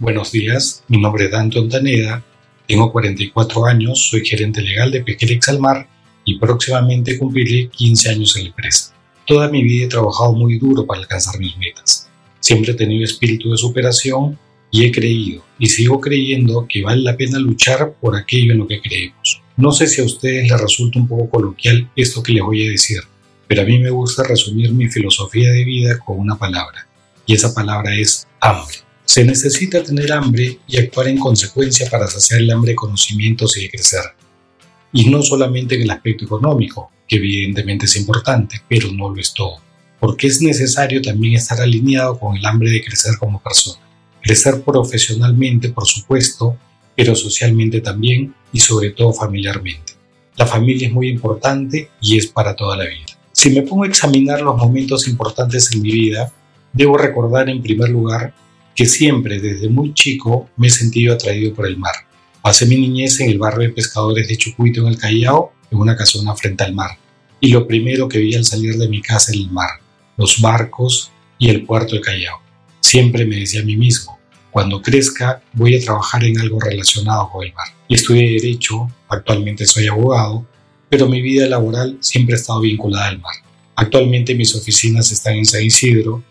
Buenos días, mi nombre es Dante Ontaneda, tengo 44 años, soy gerente legal de Pesquera Exalmar y próximamente cumpliré 15 años en la empresa. Toda mi vida he trabajado muy duro para alcanzar mis metas. Siempre he tenido espíritu de superación y he creído y sigo creyendo que vale la pena luchar por aquello en lo que creemos. No sé si a ustedes les resulta un poco coloquial esto que les voy a decir, pero a mí me gusta resumir mi filosofía de vida con una palabra, y esa palabra es hambre. Se necesita tener hambre y actuar en consecuencia para saciar el hambre de conocimientos y de crecer. Y no solamente en el aspecto económico, que evidentemente es importante, pero no lo es todo, porque es necesario también estar alineado con el hambre de crecer como persona. Crecer profesionalmente, por supuesto, pero socialmente también y sobre todo familiarmente. La familia es muy importante y es para toda la vida. Si me pongo a examinar los momentos importantes en mi vida, debo recordar en primer lugar que siempre desde muy chico me he sentido atraído por el mar. Pasé mi niñez en el barrio de pescadores de Chucuito en el Callao, en una casona frente al mar, y lo primero que vi al salir de mi casa era el mar, los barcos y el puerto del Callao. Siempre me decía a mí mismo, cuando crezca voy a trabajar en algo relacionado con el mar. Y estudié Derecho, actualmente soy abogado, pero mi vida laboral siempre ha estado vinculada al mar. Actualmente mis oficinas están en San Isidro,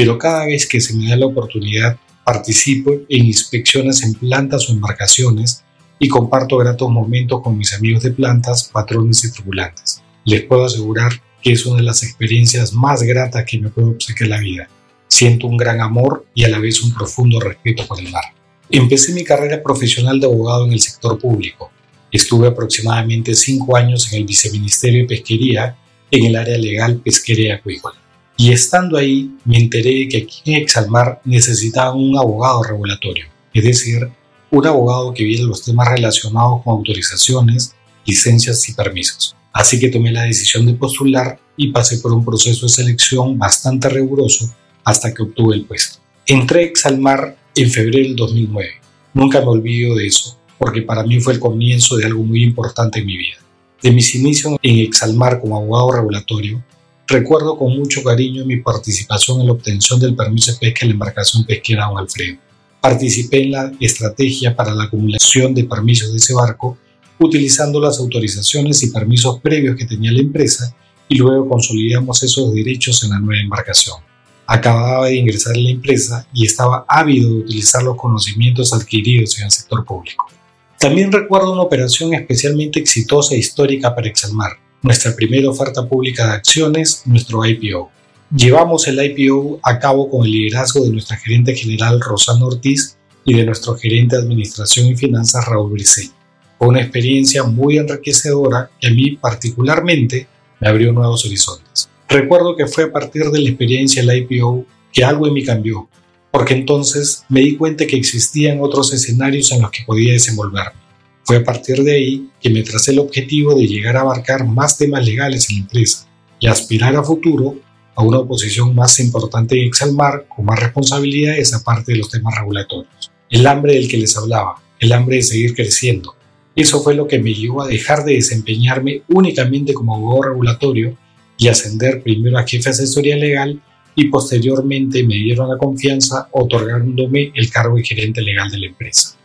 pero cada vez que se me da la oportunidad participo en inspecciones en plantas o embarcaciones y comparto gratos momentos con mis amigos de plantas, patrones y tripulantes. Les puedo asegurar que es una de las experiencias más gratas que me puede obsequiar la vida. Siento un gran amor y a la vez un profundo respeto por el mar. Empecé mi carrera profesional de abogado en el sector público. Estuve aproximadamente cinco años en el Viceministerio de Pesquería en el área legal pesquera y acuícola. Y estando ahí me enteré que aquí en Exalmar necesitaban un abogado regulatorio, es decir, un abogado que viera los temas relacionados con autorizaciones, licencias y permisos. Así que tomé la decisión de postular y pasé por un proceso de selección bastante riguroso hasta que obtuve el puesto. Entré a Exalmar en febrero del 2009. Nunca me olvido de eso, porque para mí fue el comienzo de algo muy importante en mi vida. De mis inicios en Exalmar como abogado regulatorio, recuerdo con mucho cariño mi participación en la obtención del permiso de pesca en la embarcación pesquera Don Alfredo. Participé en la estrategia para la acumulación de permisos de ese barco, utilizando las autorizaciones y permisos previos que tenía la empresa y luego consolidamos esos derechos en la nueva embarcación acababa de ingresar en la empresa y estaba ávido de utilizar los conocimientos adquiridos en el sector público. También recuerdo una operación especialmente exitosa e histórica para Exalmar, nuestra primera oferta pública de acciones, nuestro IPO. Llevamos el IPO a cabo con el liderazgo de nuestra gerente general Rosana Ortiz y de nuestro gerente de Administración y Finanzas Raúl Briceño. Fue una experiencia muy enriquecedora que a mí particularmente me abrió nuevos horizontes. Recuerdo que fue a partir de la experiencia del IPO que algo en mí cambió, porque entonces me di cuenta que existían otros escenarios en los que podía desenvolverme. Fue a partir de ahí que me tracé el objetivo de llegar a abarcar más temas legales en la empresa y aspirar a futuro a una posición más importante en Exalmar con más responsabilidades aparte de los temas regulatorios. El hambre del que les hablaba, el hambre de seguir creciendo. Eso fue lo que me llevó a dejar de desempeñarme únicamente como abogado regulatorio y ascender primero a jefe de asesoría legal y posteriormente me dieron la confianza otorgándome el cargo de gerente legal de la empresa.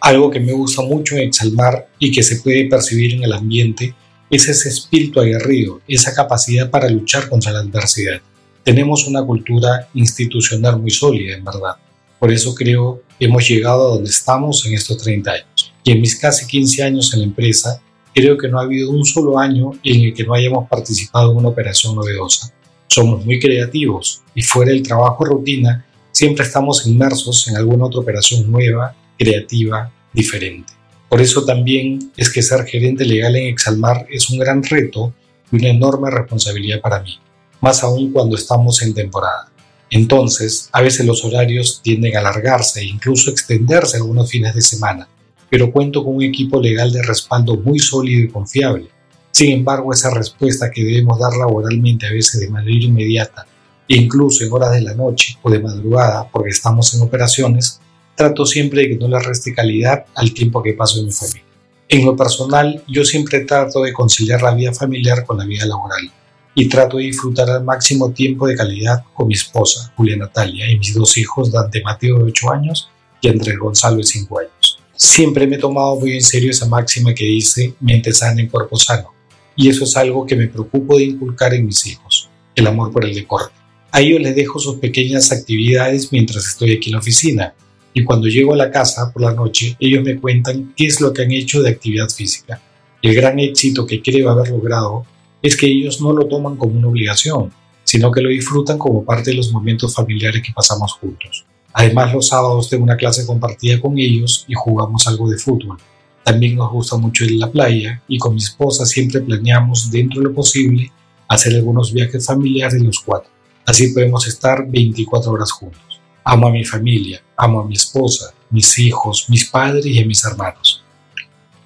Algo que me gusta mucho en Exalmar y que se puede percibir en el ambiente es ese espíritu aguerrido, esa capacidad para luchar contra la adversidad. Tenemos una cultura institucional muy sólida, en verdad. Por eso creo que hemos llegado a donde estamos en estos 30 años. Y en mis casi 15 años en la empresa, creo que no ha habido un solo año en el que no hayamos participado en una operación novedosa. Somos muy creativos y fuera del trabajo rutina, siempre estamos inmersos en alguna otra operación nueva, creativa, diferente. Por eso también es que ser gerente legal en Exalmar es un gran reto y una enorme responsabilidad para mí, más aún cuando estamos en temporada. Entonces, a veces los horarios tienden a alargarse e incluso extenderse algunos fines de semana, pero cuento con un equipo legal de respaldo muy sólido y confiable. Sin embargo, esa respuesta que debemos dar laboralmente a veces de manera inmediata, incluso en horas de la noche o de madrugada, porque estamos en operaciones, trato siempre de que no le reste calidad al tiempo que paso en mi familia. En lo personal, yo siempre trato de conciliar la vida familiar con la vida laboral y trato de disfrutar al máximo tiempo de calidad con mi esposa, Julia Natalia, y mis dos hijos, Dante Mateo de 8 años y Andrés Gonzalo de 5 años. Siempre me he tomado muy en serio esa máxima que dice mente sana en cuerpo sano, y eso es algo que me preocupo de inculcar en mis hijos, el amor por el deporte. A ellos les dejo sus pequeñas actividades mientras estoy aquí en la oficina, y cuando llego a la casa por la noche, ellos me cuentan qué es lo que han hecho de actividad física. El gran éxito que creo haber logrado es que ellos no lo toman como una obligación, sino que lo disfrutan como parte de los momentos familiares que pasamos juntos. Además, los sábados tengo una clase compartida con ellos y jugamos algo de fútbol. También nos gusta mucho ir a la playa y con mi esposa siempre planeamos, dentro de lo posible, hacer algunos viajes familiares los cuatro. Así podemos estar 24 horas juntos. Amo a mi familia, amo a mi esposa, mis hijos, mis padres y a mis hermanos.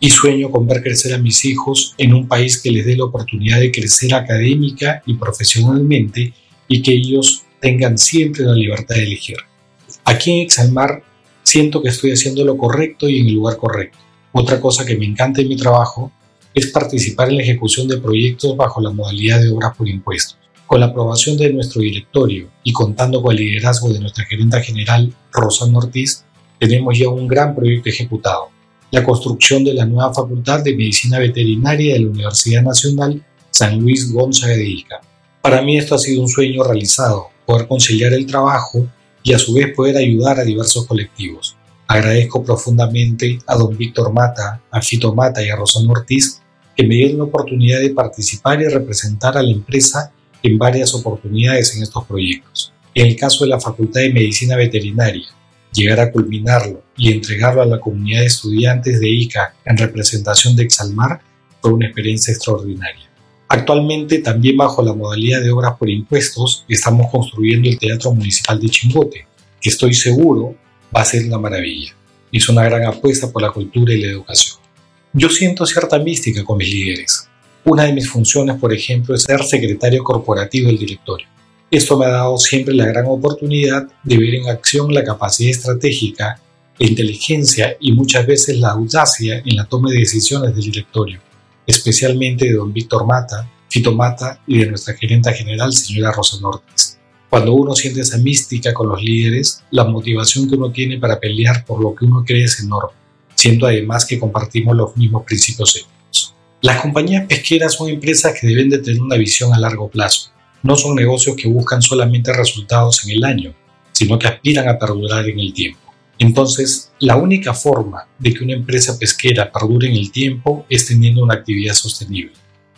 Y sueño con ver crecer a mis hijos en un país que les dé la oportunidad de crecer académica y profesionalmente y que ellos tengan siempre la libertad de elegir. Aquí en Exalmar siento que estoy haciendo lo correcto y en el lugar correcto. Otra cosa que me encanta en mi trabajo es participar en la ejecución de proyectos bajo la modalidad de obras por impuestos. Con la aprobación de nuestro directorio y contando con el liderazgo de nuestra gerenta general, Rosa Ortiz, tenemos ya un gran proyecto ejecutado, la construcción de la nueva Facultad de Medicina Veterinaria de la Universidad Nacional San Luis Gonzaga de Ica. Para mí esto ha sido un sueño realizado, poder conciliar el trabajo y a su vez poder ayudar a diversos colectivos. Agradezco profundamente a don Víctor Mata, a Fito Mata y a Rosana Ortiz que me dieron la oportunidad de participar y representar a la empresa en varias oportunidades en estos proyectos. En el caso de la Facultad de Medicina Veterinaria, llegar a culminarlo y entregarlo a la comunidad de estudiantes de ICA en representación de Exalmar fue una experiencia extraordinaria. Actualmente, también bajo la modalidad de obras por impuestos, estamos construyendo el Teatro Municipal de Chimbote, que estoy seguro va a ser una maravilla. Es una gran apuesta por la cultura y la educación. Yo siento cierta mística con mis líderes. Una de mis funciones, por ejemplo, es ser secretario corporativo del directorio. Esto me ha dado siempre la gran oportunidad de ver en acción la capacidad estratégica, la inteligencia y muchas veces la audacia en la toma de decisiones del directorio, especialmente de don Víctor Mata, Fito Mata y de nuestra gerenta general, señora Rosa Nortes. Cuando uno siente esa mística con los líderes, la motivación que uno tiene para pelear por lo que uno cree es enorme, siendo además que compartimos los mismos principios éticos. Las compañías pesqueras son empresas que deben de tener una visión a largo plazo. No son negocios que buscan solamente resultados en el año, sino que aspiran a perdurar en el tiempo. Entonces, la única forma de que una empresa pesquera perdure en el tiempo es teniendo una actividad sostenible.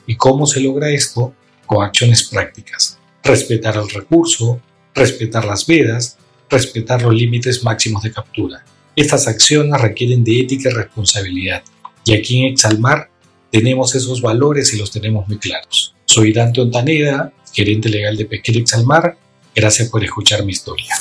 ¿Y cómo se logra esto? Con acciones prácticas. Respetar el recurso, respetar las vedas, respetar los límites máximos de captura. Estas acciones requieren de ética y responsabilidad. Y aquí en Exalmar tenemos esos valores y los tenemos muy claros. Soy Dante Ontaneda, gerente legal de Pesquerex al Mar. Gracias por escuchar mi historia.